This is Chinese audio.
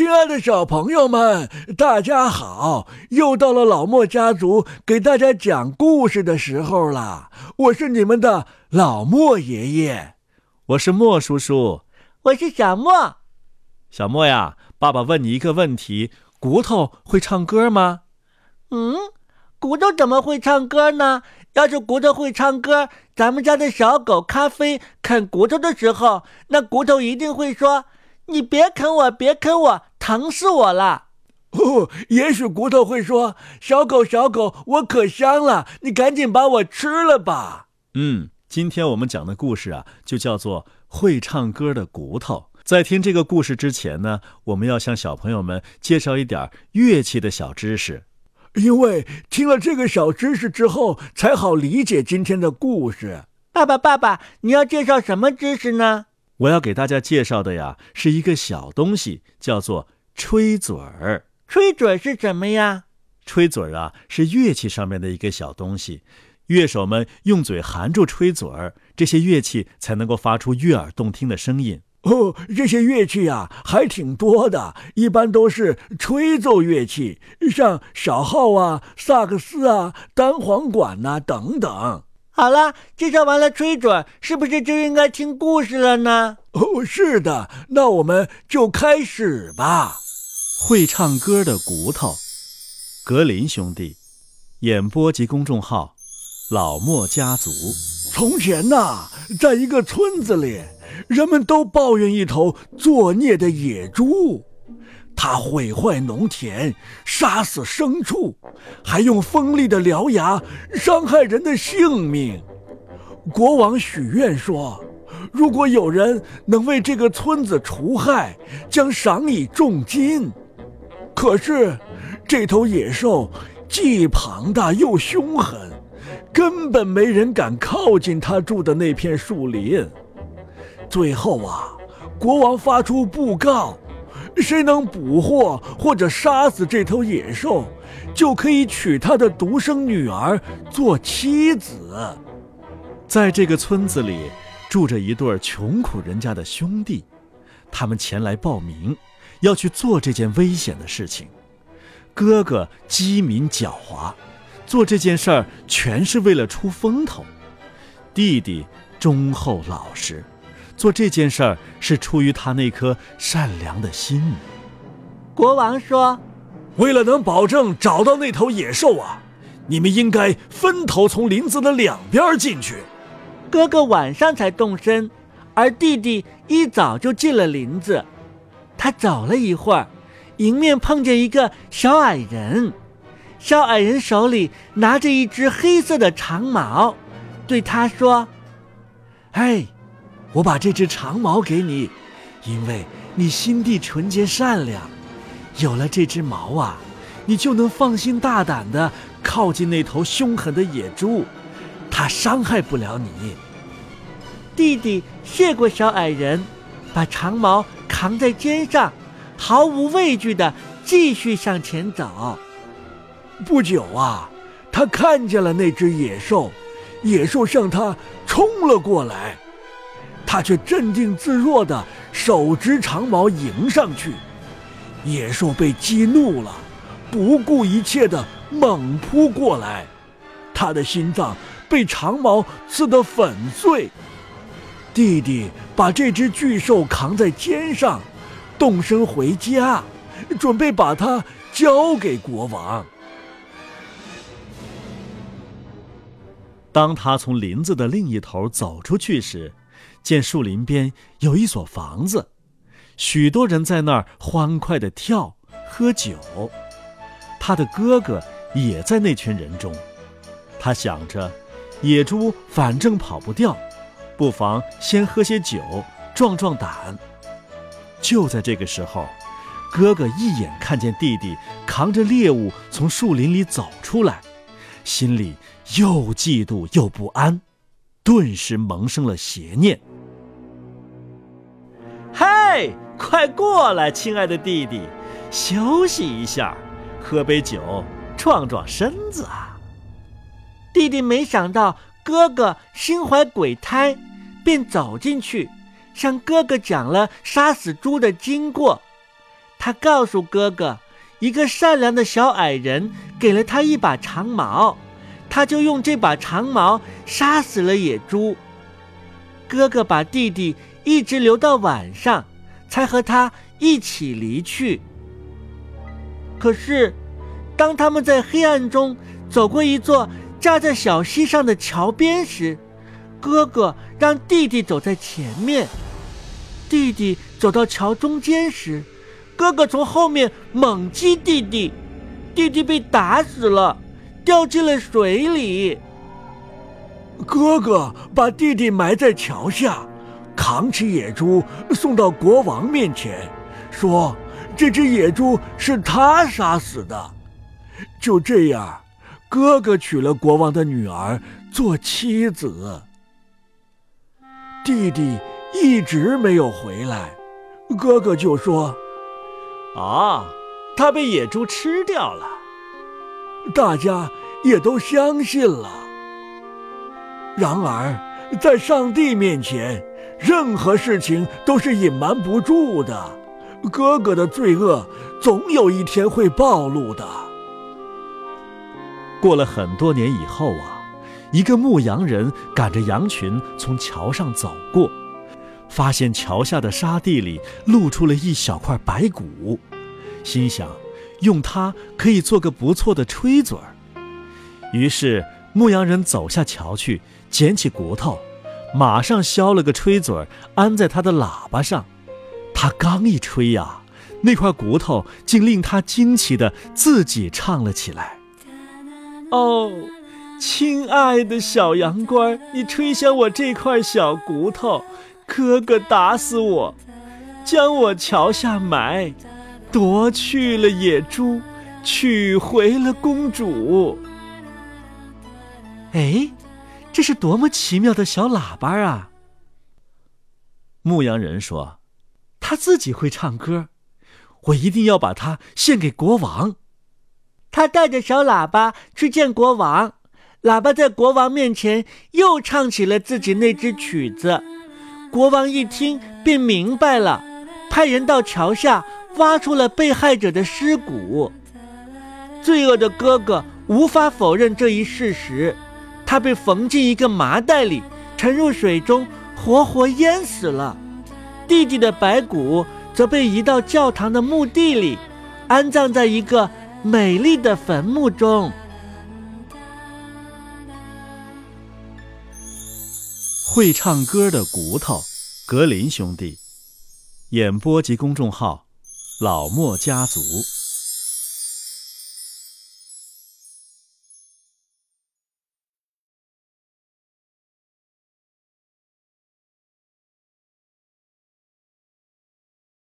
亲爱的小朋友们，大家好！又到了老莫家族给大家讲故事的时候了。我是你们的老莫爷爷，我是莫叔叔，我是小莫。小莫呀，爸爸问你一个问题：骨头会唱歌吗？嗯，骨头怎么会唱歌呢？要是骨头会唱歌，咱们家的小狗咖啡啃骨头的时候，那骨头一定会说。你别啃我，别啃我，疼死我了！哦，也许骨头会说：“小狗，小狗，我可香了，你赶紧把我吃了吧。”嗯，今天我们讲的故事啊，就叫做《会唱歌的骨头》。在听这个故事之前呢，我们要向小朋友们介绍一点乐器的小知识，因为听了这个小知识之后，才好理解今天的故事。爸爸，爸爸，你要介绍什么知识呢？我要给大家介绍的呀，是一个小东西，叫做吹嘴儿。吹嘴是什么呀？吹嘴儿啊，是乐器上面的一个小东西，乐手们用嘴含住吹嘴儿，这些乐器才能够发出悦耳动听的声音。哦，这些乐器呀，还挺多的，一般都是吹奏乐器，像小号啊、萨克斯啊、单簧管呐等等。好了，介绍完了吹嘴，是不是就应该听故事了呢？哦，是的，那我们就开始吧。会唱歌的骨头，格林兄弟，演播及公众号，老莫家族。从前呐，在一个村子里，人们都抱怨一头作孽的野猪。他毁坏农田，杀死牲畜，还用锋利的獠牙伤害人的性命。国王许愿说：“如果有人能为这个村子除害，将赏以重金。”可是，这头野兽既庞大又凶狠，根本没人敢靠近他住的那片树林。最后啊，国王发出布告。谁能捕获或者杀死这头野兽，就可以娶他的独生女儿做妻子。在这个村子里，住着一对穷苦人家的兄弟，他们前来报名，要去做这件危险的事情。哥哥机敏狡猾，做这件事儿全是为了出风头；弟弟忠厚老实。做这件事儿是出于他那颗善良的心。国王说：“为了能保证找到那头野兽啊，你们应该分头从林子的两边进去。哥哥晚上才动身，而弟弟一早就进了林子。他走了一会儿，迎面碰见一个小矮人。小矮人手里拿着一只黑色的长矛，对他说：‘嘿。’”我把这只长矛给你，因为你心地纯洁善良。有了这只矛啊，你就能放心大胆地靠近那头凶狠的野猪，它伤害不了你。弟弟谢过小矮人，把长矛扛在肩上，毫无畏惧地继续向前走。不久啊，他看见了那只野兽，野兽向他冲了过来。他却镇定自若地手执长矛迎上去，野兽被激怒了，不顾一切地猛扑过来，他的心脏被长矛刺得粉碎。弟弟把这只巨兽扛在肩上，动身回家，准备把它交给国王。当他从林子的另一头走出去时，见树林边有一所房子，许多人在那儿欢快地跳、喝酒。他的哥哥也在那群人中。他想着，野猪反正跑不掉，不妨先喝些酒，壮壮胆。就在这个时候，哥哥一眼看见弟弟扛着猎物从树林里走出来，心里又嫉妒又不安，顿时萌生了邪念。嘿，快过来，亲爱的弟弟，休息一下，喝杯酒，壮壮身子啊！弟弟没想到哥哥心怀鬼胎，便走进去，向哥哥讲了杀死猪的经过。他告诉哥哥，一个善良的小矮人给了他一把长矛，他就用这把长矛杀死了野猪。哥哥把弟弟一直留到晚上，才和他一起离去。可是，当他们在黑暗中走过一座架在小溪上的桥边时，哥哥让弟弟走在前面。弟弟走到桥中间时，哥哥从后面猛击弟弟，弟弟被打死了，掉进了水里。哥哥把弟弟埋在桥下，扛起野猪送到国王面前，说：“这只野猪是他杀死的。”就这样，哥哥娶了国王的女儿做妻子。弟弟一直没有回来，哥哥就说。啊，他被野猪吃掉了，大家也都相信了。然而，在上帝面前，任何事情都是隐瞒不住的。哥哥的罪恶总有一天会暴露的。过了很多年以后啊，一个牧羊人赶着羊群从桥上走过。发现桥下的沙地里露出了一小块白骨，心想用它可以做个不错的吹嘴儿。于是牧羊人走下桥去，捡起骨头，马上削了个吹嘴儿，安在他的喇叭上。他刚一吹呀，那块骨头竟令他惊奇的自己唱了起来：“哦，亲爱的小羊倌，你吹响我这块小骨头。”哥哥打死我，将我桥下埋，夺去了野猪，取回了公主。哎，这是多么奇妙的小喇叭啊！牧羊人说：“他自己会唱歌，我一定要把它献给国王。”他带着小喇叭去见国王，喇叭在国王面前又唱起了自己那支曲子。国王一听便明白了，派人到桥下挖出了被害者的尸骨。罪恶的哥哥无法否认这一事实，他被缝进一个麻袋里，沉入水中，活活淹死了。弟弟的白骨则被移到教堂的墓地里，安葬在一个美丽的坟墓中。会唱歌的骨头，格林兄弟，演播及公众号，老莫家族。